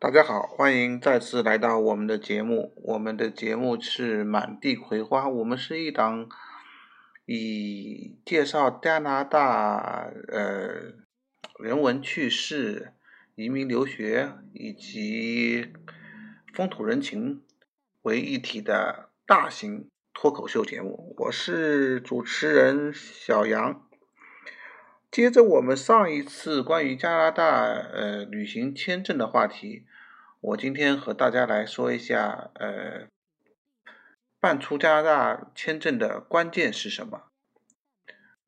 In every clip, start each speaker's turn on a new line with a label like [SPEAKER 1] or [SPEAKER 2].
[SPEAKER 1] 大家好，欢迎再次来到我们的节目。我们的节目是满地葵花，我们是一档以介绍加拿大呃人文趣事、移民留学以及风土人情为一体的大型脱口秀节目。我是主持人小杨。接着我们上一次关于加拿大呃旅行签证的话题，我今天和大家来说一下呃办出加拿大签证的关键是什么？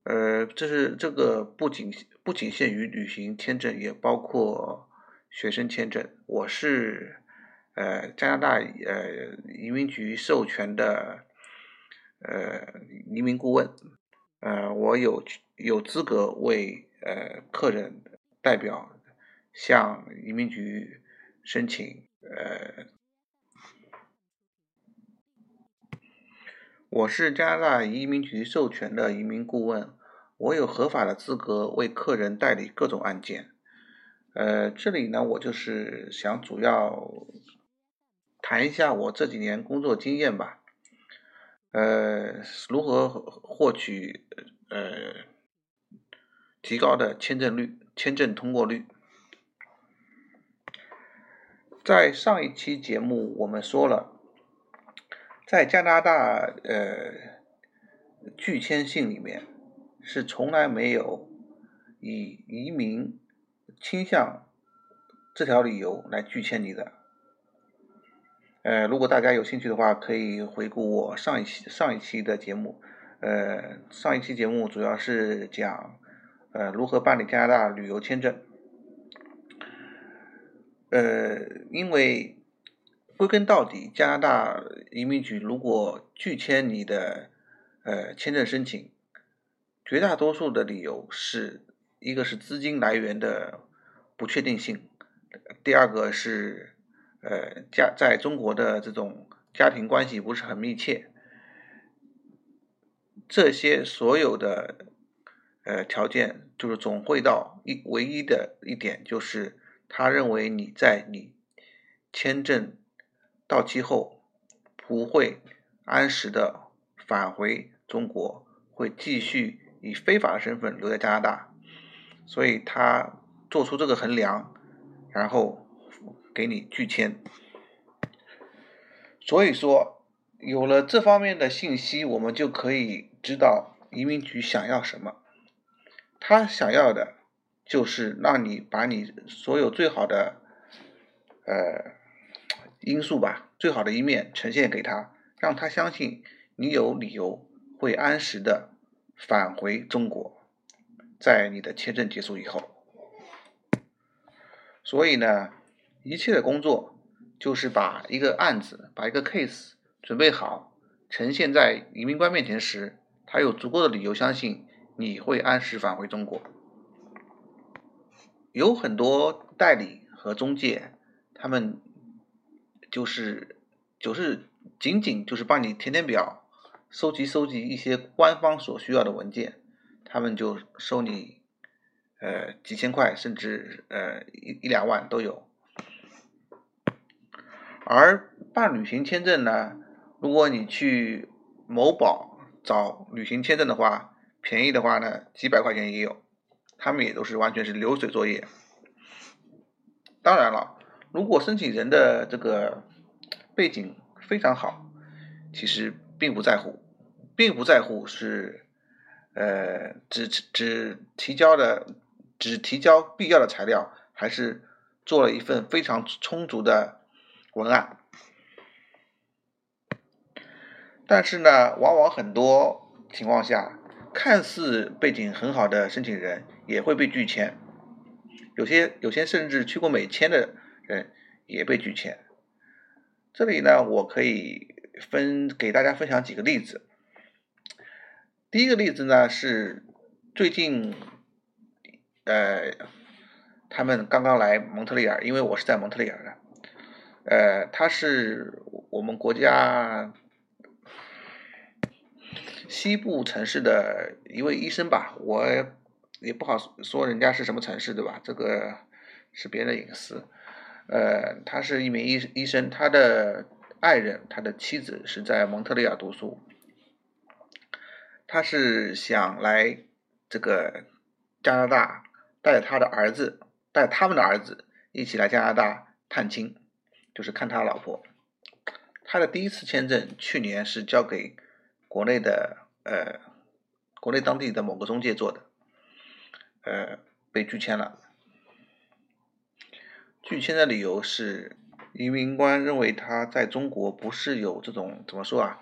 [SPEAKER 1] 呃，这是这个不仅不仅限于旅行签证，也包括学生签证。我是呃加拿大呃移民局授权的呃移民顾问。呃，我有有资格为呃客人代表向移民局申请呃，我是加拿大移民局授权的移民顾问，我有合法的资格为客人代理各种案件。呃，这里呢，我就是想主要谈一下我这几年工作经验吧。呃，如何获取呃提高的签证率、签证通过率？在上一期节目我们说了，在加拿大呃拒签信里面是从来没有以移民倾向这条理由来拒签你的。呃，如果大家有兴趣的话，可以回顾我上一期上一期的节目。呃，上一期节目主要是讲呃如何办理加拿大旅游签证。呃，因为归根到底，加拿大移民局如果拒签你的呃签证申请，绝大多数的理由是一个是资金来源的不确定性，第二个是。呃，家在中国的这种家庭关系不是很密切，这些所有的呃条件，就是总会到一唯一的一点，就是他认为你在你签证到期后不会按时的返回中国，会继续以非法的身份留在加拿大，所以他做出这个衡量，然后。给你拒签，所以说有了这方面的信息，我们就可以知道移民局想要什么。他想要的就是让你把你所有最好的呃因素吧，最好的一面呈现给他，让他相信你有理由会按时的返回中国，在你的签证结束以后。所以呢。一切的工作就是把一个案子、把一个 case 准备好，呈现在移民官面前时，他有足够的理由相信你会按时返回中国。有很多代理和中介，他们就是就是仅仅就是帮你填填表，收集收集一些官方所需要的文件，他们就收你呃几千块，甚至呃一一两万都有。而办旅行签证呢，如果你去某宝找旅行签证的话，便宜的话呢，几百块钱也有，他们也都是完全是流水作业。当然了，如果申请人的这个背景非常好，其实并不在乎，并不在乎是，呃，只只提交的只提交必要的材料，还是做了一份非常充足的。文案，但是呢，往往很多情况下，看似背景很好的申请人也会被拒签，有些有些甚至去过美签的人也被拒签。这里呢，我可以分给大家分享几个例子。第一个例子呢是最近，呃，他们刚刚来蒙特利尔，因为我是在蒙特利尔的。呃，他是我们国家西部城市的一位医生吧，我也不好说人家是什么城市，对吧？这个是别人的隐私。呃，他是一名医医生，他的爱人，他的妻子是在蒙特利尔读书。他是想来这个加拿大，带他的儿子，带他们的儿子一起来加拿大探亲，就是看他老婆。他的第一次签证去年是交给国内的呃，国内当地的某个中介做的，呃，被拒签了。拒签的理由是移民官认为他在中国不是有这种怎么说啊？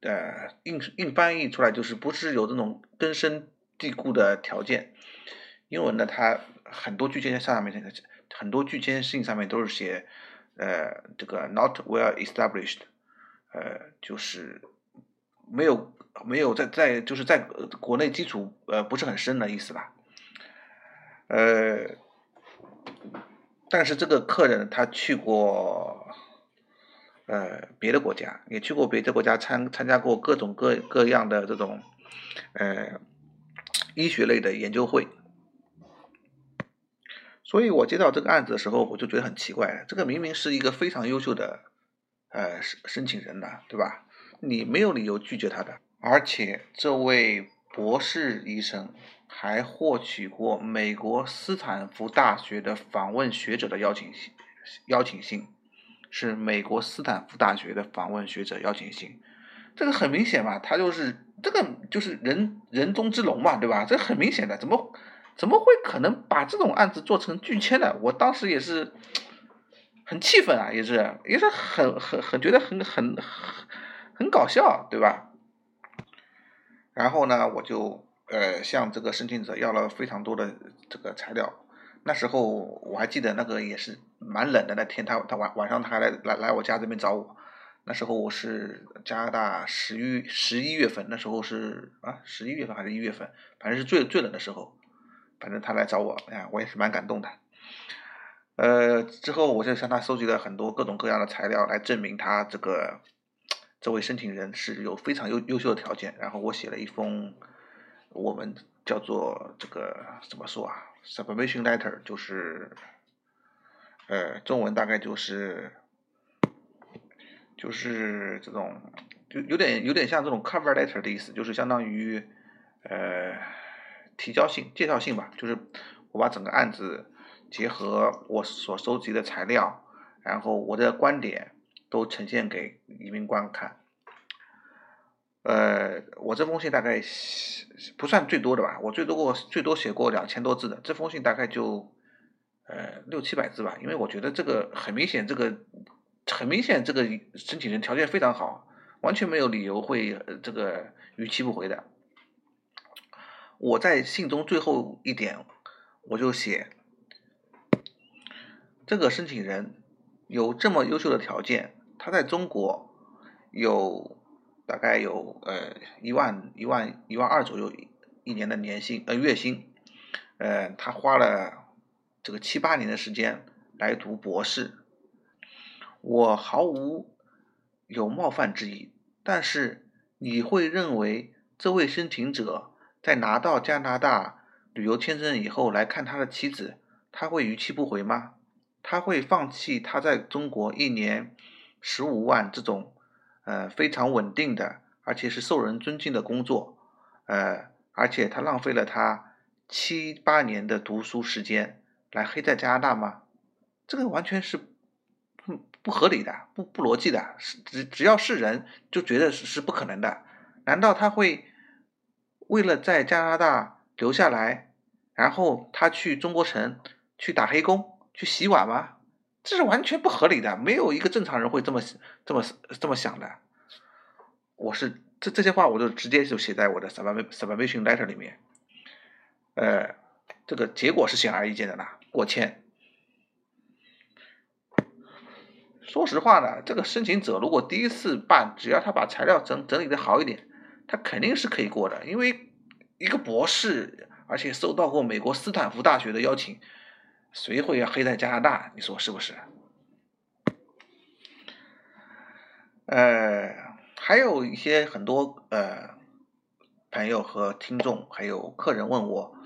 [SPEAKER 1] 呃，硬硬翻译出来就是不是有这种根深蒂固的条件。英文呢，它很多拒签上面很多拒签信上面都是写，呃，这个 not well established，呃，就是没有没有在在就是在国内基础呃不是很深的意思吧。呃，但是这个客人他去过。呃，别的国家也去过别的国家参参加过各种各各样的这种呃医学类的研究会，所以我接到这个案子的时候，我就觉得很奇怪，这个明明是一个非常优秀的呃申申请人呐，对吧？你没有理由拒绝他的，而且这位博士医生还获取过美国斯坦福大学的访问学者的邀请信邀请信。是美国斯坦福大学的访问学者邀请信，这个很明显嘛，他就是这个就是人人中之龙嘛，对吧？这很明显的，怎么怎么会可能把这种案子做成拒签的？我当时也是很气愤啊，也是也是很很很觉得很很很搞笑，对吧？然后呢，我就呃向这个申请者要了非常多的这个材料。那时候我还记得那个也是蛮冷的那天，他他晚晚上他还来来来我家这边找我。那时候我是加拿大十一十一月份，那时候是啊十一月份还是一月份，反正是最最冷的时候。反正他来找我，哎呀，我也是蛮感动的。呃，之后我就向他收集了很多各种各样的材料，来证明他这个这位申请人是有非常优优秀的条件。然后我写了一封我们叫做这个怎么说啊？Submission letter 就是，呃，中文大概就是，就是这种，就有点有点像这种 cover letter 的意思，就是相当于，呃，提交信、介绍信吧。就是我把整个案子结合我所收集的材料，然后我的观点都呈现给移民官看。呃，我这封信大概不算最多的吧，我最多过最多写过两千多字的，这封信大概就呃六七百字吧，因为我觉得这个很明显，这个很明显，这个申请人条件非常好，完全没有理由会这个逾期不回的。我在信中最后一点我就写，这个申请人有这么优秀的条件，他在中国有。大概有呃一万一万一万二左右一年的年薪呃月薪，呃他花了这个七八年的时间来读博士，我毫无有冒犯之意，但是你会认为这位申请者在拿到加拿大旅游签证以后来看他的妻子，他会逾期不回吗？他会放弃他在中国一年十五万这种？呃，非常稳定的，而且是受人尊敬的工作，呃，而且他浪费了他七八年的读书时间来黑在加拿大吗？这个完全是不不合理的，不不逻辑的，是只只要是人就觉得是是不可能的。难道他会为了在加拿大留下来，然后他去中国城去打黑工去洗碗吗？这是完全不合理的，没有一个正常人会这么这么这么想的。我是这这些话，我就直接就写在我的 submission letter 里面。呃，这个结果是显而易见的啦，过签。说实话呢，这个申请者如果第一次办，只要他把材料整整理的好一点，他肯定是可以过的。因为一个博士，而且收到过美国斯坦福大学的邀请。谁会要黑在加拿大？你说是不是？呃，还有一些很多呃朋友和听众，还有客人问我，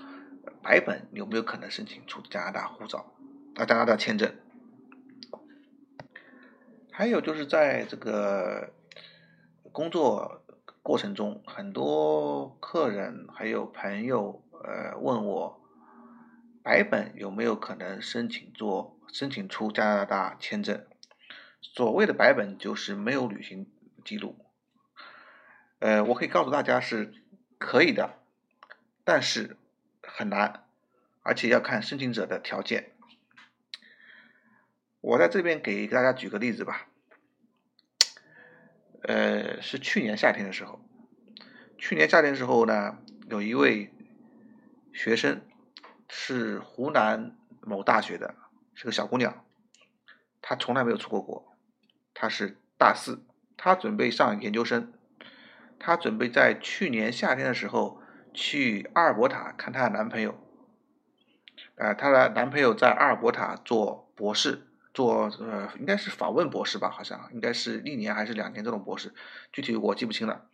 [SPEAKER 1] 白本有没有可能申请出加拿大护照啊？加拿大签证？还有就是在这个工作过程中，很多客人还有朋友呃问我，白本有没有可能申请做申请出加拿大签证？所谓的白本就是没有旅行记录。呃，我可以告诉大家是可以的，但是很难，而且要看申请者的条件。我在这边给大家举个例子吧，呃，是去年夏天的时候，去年夏天的时候呢，有一位学生是湖南某大学的，是个小姑娘，她从来没有出过国，她是大四，她准备上研究生，她准备在去年夏天的时候去阿尔伯塔看她的男朋友，呃，她的男朋友在阿尔伯塔做博士。做呃，应该是访问博士吧，好像应该是一年还是两年这种博士，具体我记不清了。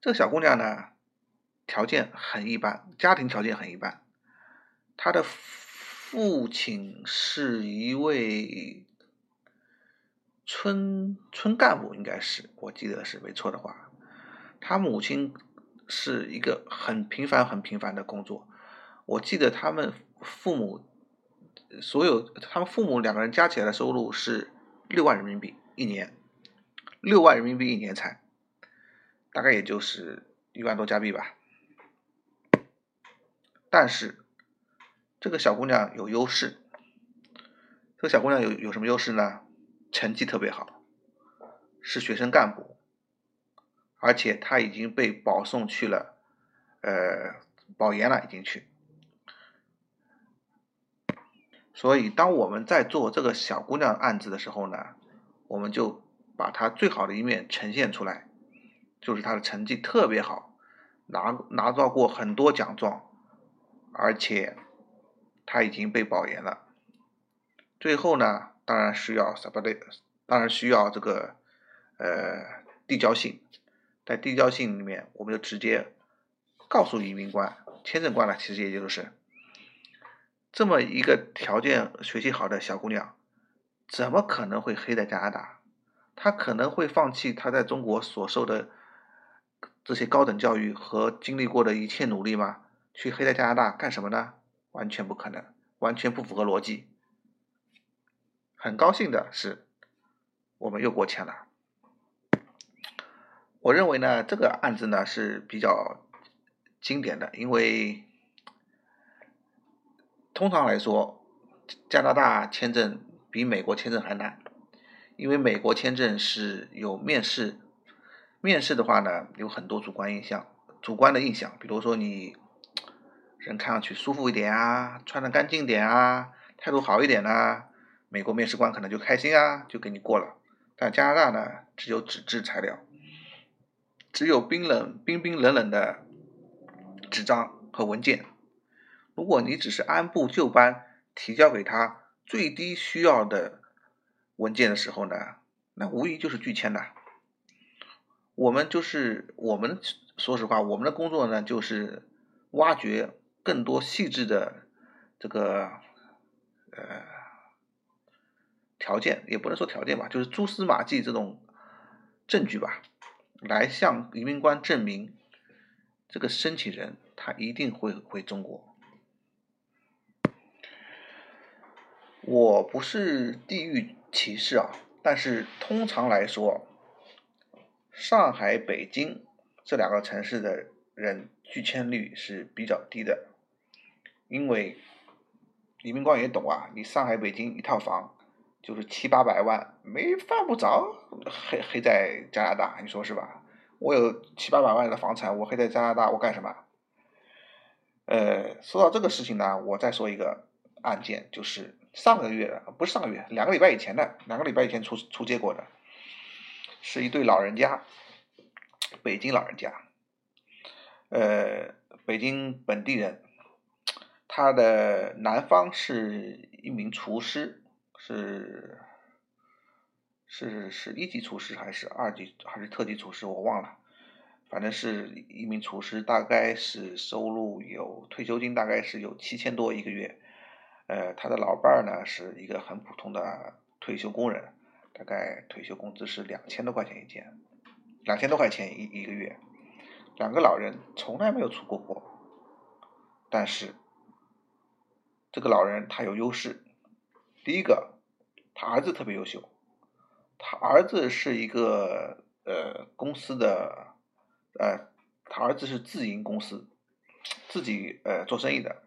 [SPEAKER 1] 这个小姑娘呢，条件很一般，家庭条件很一般。他的父亲是一位村村干部，应该是我记得是没错的话。他母亲是一个很平凡、很平凡的工作。我记得他们父母。所有他们父母两个人加起来的收入是六万人民币一年，六万人民币一年才，大概也就是一万多加币吧。但是这个小姑娘有优势，这个小姑娘有有什么优势呢？成绩特别好，是学生干部，而且她已经被保送去了，呃，保研了，已经去。所以，当我们在做这个小姑娘案子的时候呢，我们就把她最好的一面呈现出来，就是她的成绩特别好，拿拿到过很多奖状，而且她已经被保研了。最后呢，当然需要什么的？当然需要这个呃递交信，在递交信里面，我们就直接告诉移民官、签证官了，其实也就是。这么一个条件学习好的小姑娘，怎么可能会黑在加拿大？她可能会放弃她在中国所受的这些高等教育和经历过的一切努力吗？去黑在加拿大干什么呢？完全不可能，完全不符合逻辑。很高兴的是，我们又过签了。我认为呢，这个案子呢是比较经典的，因为。通常来说，加拿大签证比美国签证还难，因为美国签证是有面试，面试的话呢，有很多主观印象，主观的印象，比如说你人看上去舒服一点啊，穿的干净点啊，态度好一点啊，美国面试官可能就开心啊，就给你过了。但加拿大呢，只有纸质材料，只有冰冷、冰冰冷冷的纸张和文件。如果你只是按部就班提交给他最低需要的文件的时候呢，那无疑就是拒签的。我们就是我们，说实话，我们的工作呢，就是挖掘更多细致的这个呃条件，也不能说条件吧，就是蛛丝马迹这种证据吧，来向移民官证明这个申请人他一定会回中国。我不是地域歧视啊，但是通常来说，上海、北京这两个城市的人拒签率是比较低的，因为李明光也懂啊，你上海、北京一套房就是七八百万，没犯不着黑黑在加拿大，你说是吧？我有七八百万的房产，我黑在加拿大，我干什么？呃，说到这个事情呢，我再说一个案件，就是。上个月的不是上个月，两个礼拜以前的，两个礼拜以前出出结果的，是一对老人家，北京老人家，呃，北京本地人，他的男方是一名厨师，是是是一级厨师还是二级还是特级厨师，我忘了，反正是一名厨师，大概是收入有退休金，大概是有七千多一个月。呃，他的老伴儿呢是一个很普通的退休工人，大概退休工资是两千多块钱一件，两千多块钱一一个月。两个老人从来没有出过国，但是这个老人他有优势。第一个，他儿子特别优秀，他儿子是一个呃公司的呃，他儿子是自营公司，自己呃做生意的。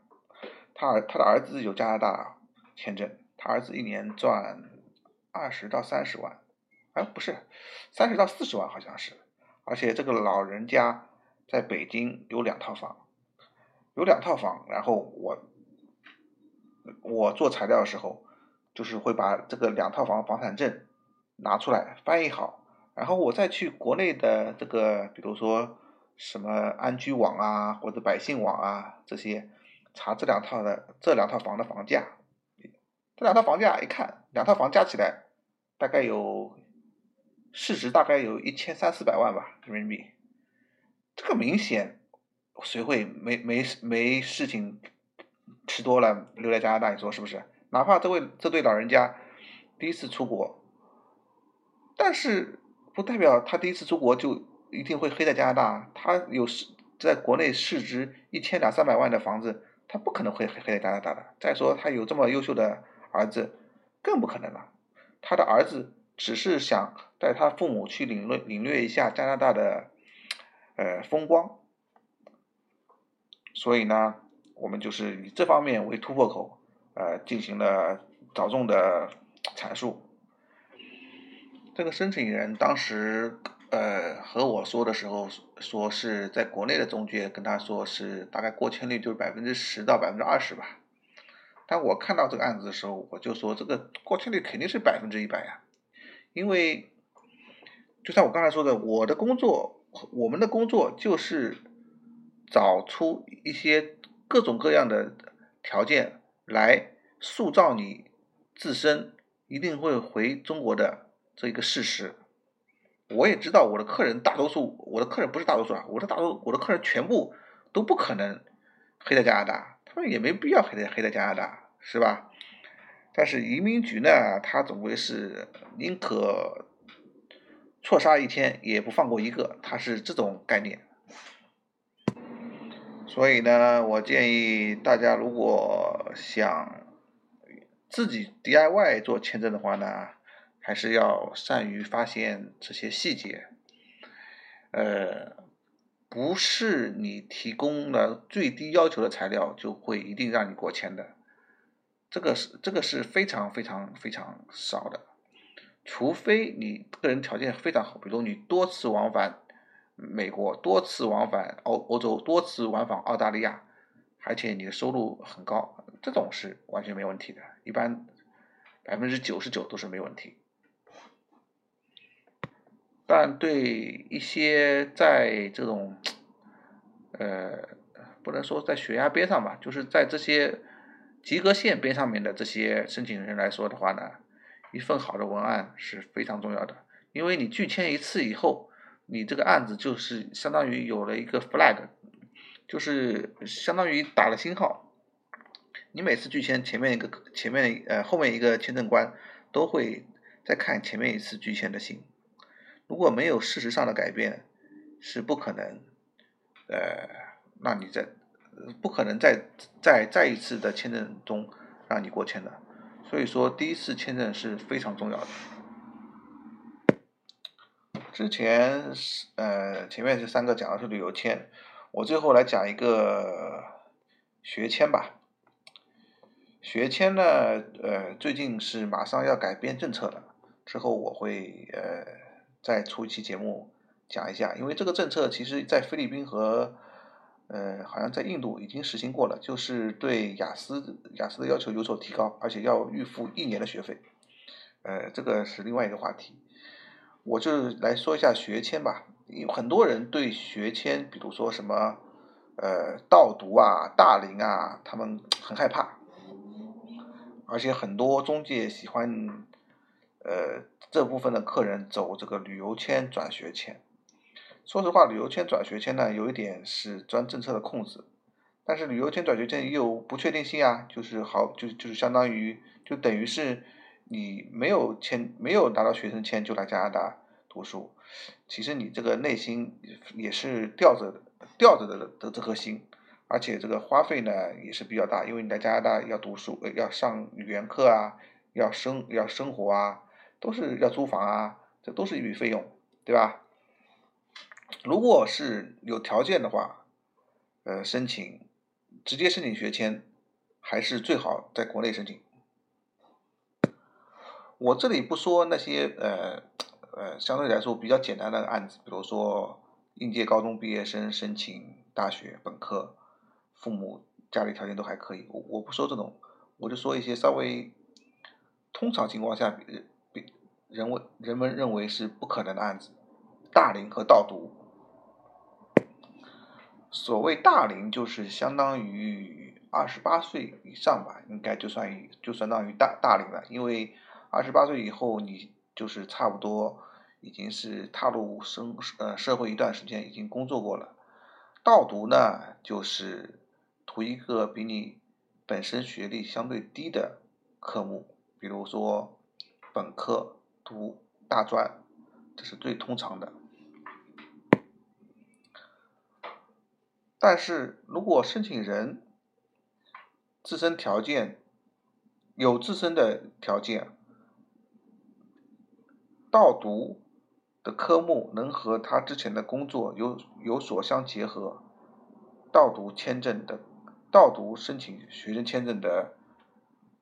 [SPEAKER 1] 他儿他的儿子有加拿大签证，他儿子一年赚二十到三十万，哎不是，三十到四十万好像是，而且这个老人家。在北京有两套房，有两套房，然后我我做材料的时候，就是会把这个两套房房产证拿出来翻译好，然后我再去国内的这个，比如说什么安居网啊或者百姓网啊这些，查这两套的这两套房的房价，这两套房价一看，两套房加起来大概有市值大概有一千三四百万吧人民币。这个明显，谁会没没没事情吃多了留在加拿大？你说是不是？哪怕这位这对老人家第一次出国，但是不代表他第一次出国就一定会黑在加拿大。他有市在国内市值一千两三百万的房子，他不可能会黑黑在加拿大的。再说他有这么优秀的儿子，更不可能了。他的儿子只是想带他父母去领略领略一下加拿大的。呃，风光，所以呢，我们就是以这方面为突破口，呃，进行了着重的阐述。这个申请人当时呃和我说的时候，说是在国内的中介跟他说是大概过签率就是百分之十到百分之二十吧。但我看到这个案子的时候，我就说这个过签率肯定是百分之一百呀，因为就像我刚才说的，我的工作。我们的工作就是找出一些各种各样的条件来塑造你自身一定会回中国的这一个事实。我也知道我的客人大多数，我的客人不是大多数啊，我的大多我的客人全部都不可能黑在加拿大，他们也没必要黑在黑在加拿大，是吧？但是移民局呢，他总归是宁可。错杀一千也不放过一个，他是这种概念。所以呢，我建议大家如果想自己 DIY 做签证的话呢，还是要善于发现这些细节。呃，不是你提供了最低要求的材料就会一定让你过签的，这个是这个是非常非常非常少的。除非你个人条件非常好，比如你多次往返美国，多次往返欧欧洲，多次往返澳大利亚，而且你的收入很高，这种是完全没问题的，一般百分之九十九都是没问题。但对一些在这种呃，不能说在悬崖边上吧，就是在这些及格线边上面的这些申请人来说的话呢。一份好的文案是非常重要的，因为你拒签一次以后，你这个案子就是相当于有了一个 flag，就是相当于打了星号。你每次拒签，前面一个前面呃后面一个签证官都会再看前面一次拒签的信，如果没有事实上的改变，是不可能呃让你在不可能再再再一次的签证中让你过签的。所以说，第一次签证是非常重要的。之前是呃，前面这三个讲的是旅游签，我最后来讲一个学签吧。学签呢，呃，最近是马上要改变政策了，之后我会呃再出一期节目讲一下，因为这个政策其实在菲律宾和。呃，好像在印度已经实行过了，就是对雅思雅思的要求有所提高，而且要预付一年的学费。呃，这个是另外一个话题。我就来说一下学签吧，因为很多人对学签，比如说什么呃盗读啊、大龄啊，他们 很害怕，而且很多中介喜欢呃这部分的客人走这个旅游签转学签。说实话，旅游签转学签呢，有一点是钻政策的空子，但是旅游签转学签也有不确定性啊，就是好，就就是相当于就等于是你没有签没有拿到学生签就来加拿大读书，其实你这个内心也是吊着吊着的的这颗心，而且这个花费呢也是比较大，因为你在加拿大要读书，要上语言课啊，要生要生活啊，都是要租房啊，这都是一笔费用，对吧？如果是有条件的话，呃，申请直接申请学签，还是最好在国内申请。我这里不说那些呃呃相对来说比较简单的案子，比如说应届高中毕业生申请大学本科，父母家里条件都还可以，我我不说这种，我就说一些稍微通常情况下比比人为人们认为是不可能的案子，大龄和盗读。所谓大龄就是相当于二十八岁以上吧，应该就算于就相当于大大龄了，因为。二十八岁以后，你就是差不多已经是踏入生呃社会一段时间，已经工作过了。倒读呢，就是读一个比你本身学历相对低的科目，比如说本科读大专，这是最通常的。但是如果申请人自身条件有自身的条件，倒读的科目能和他之前的工作有有所相结合，倒读签证的倒读申请学生签证的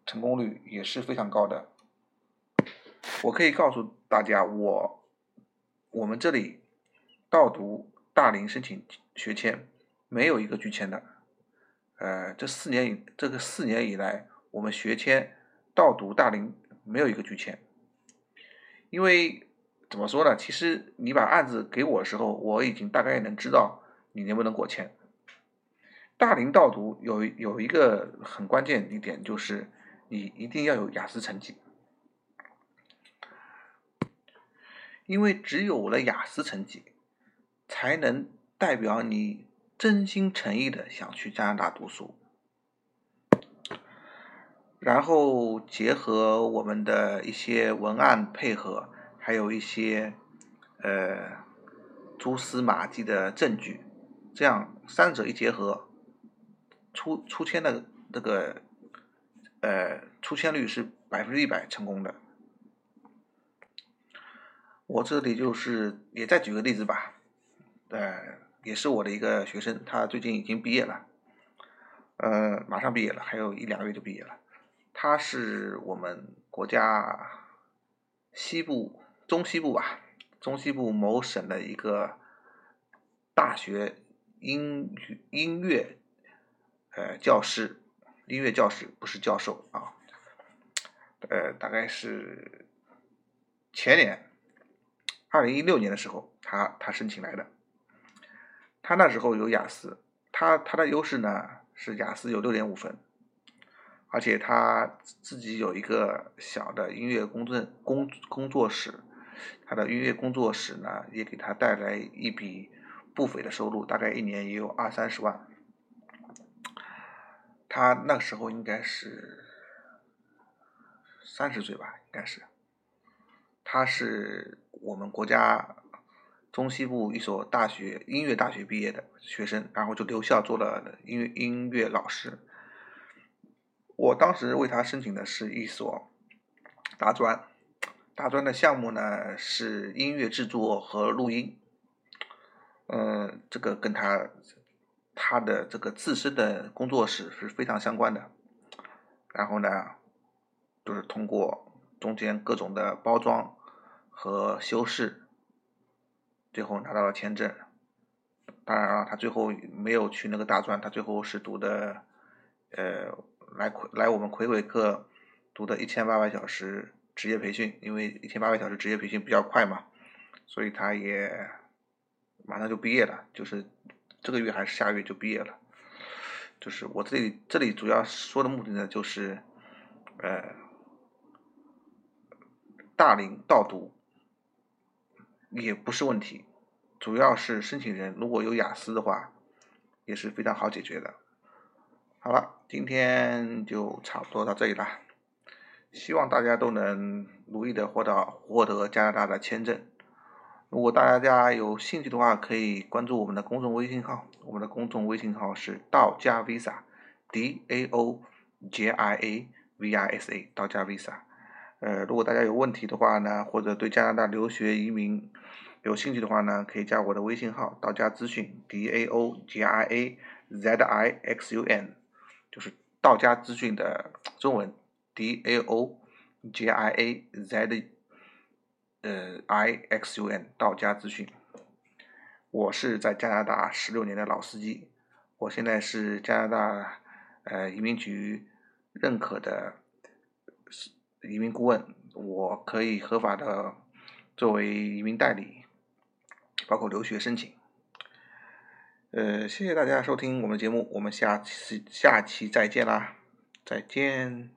[SPEAKER 1] 成功率也是非常高的。我可以告诉大家，我我们这里倒读大龄申请学签没有一个拒签的。呃，这四年以这个四年以来，我们学签倒读大龄没有一个拒签。因为怎么说呢？其实你把案子给我的时候，我已经大概能知道你能不能过签。大龄盗读有有一个很关键一点，就是你一定要有雅思成绩，因为只有了雅思成绩，才能代表你真心诚意的想去加拿大读书。然后结合我们的一些文案配合，还有一些呃蛛丝马迹的证据，这样三者一结合，出出签的这个呃出签率是百分之一百成功的。我这里就是也再举个例子吧，呃，也是我的一个学生，他最近已经毕业了，呃，马上毕业了，还有一两个月就毕业了。他是我们国家西部、中西部吧，中西部某省的一个大学音音乐呃教师，音乐教师不是教授啊，呃，大概是前年二零一六年的时候，他他申请来的，他那时候有雅思，他他的优势呢是雅思有六点五分。而且他自己有一个小的音乐工作工工作室，他的音乐工作室呢，也给他带来一笔不菲的收入，大概一年也有二三十万。他那个时候应该是三十岁吧，应该是。他是我们国家中西部一所大学音乐大学毕业的学生，然后就留校做了音乐音乐老师。我当时为他申请的是一所大专，大专的项目呢是音乐制作和录音，嗯，这个跟他他的这个自身的工作室是非常相关的。然后呢，就是通过中间各种的包装和修饰，最后拿到了签证。当然了，他最后没有去那个大专，他最后是读的呃。来魁来我们魁伟课读的一千八百小时职业培训，因为一千八百小时职业培训比较快嘛，所以他也马上就毕业了，就是这个月还是下个月就毕业了。就是我这里这里主要说的目的呢，就是呃大龄倒读也不是问题，主要是申请人如果有雅思的话，也是非常好解决的。好了，今天就差不多到这里了。希望大家都能如意的获得获得加拿大的签证。如果大家有兴趣的话，可以关注我们的公众微信号，我们的公众微信号是道家 Visa，D A O J I A V I S A，道家 Visa。呃，如果大家有问题的话呢，或者对加拿大留学移民有兴趣的话呢，可以加我的微信号道家资讯，D A O J I A Z I X U N，就是道家资讯的中文，D A O J I A Z。呃，I X U N 道家资讯，我是在加拿大十六年的老司机，我现在是加拿大呃移民局认可的移民顾问，我可以合法的作为移民代理，包括留学申请。呃，谢谢大家收听我们的节目，我们下期下期再见啦，再见。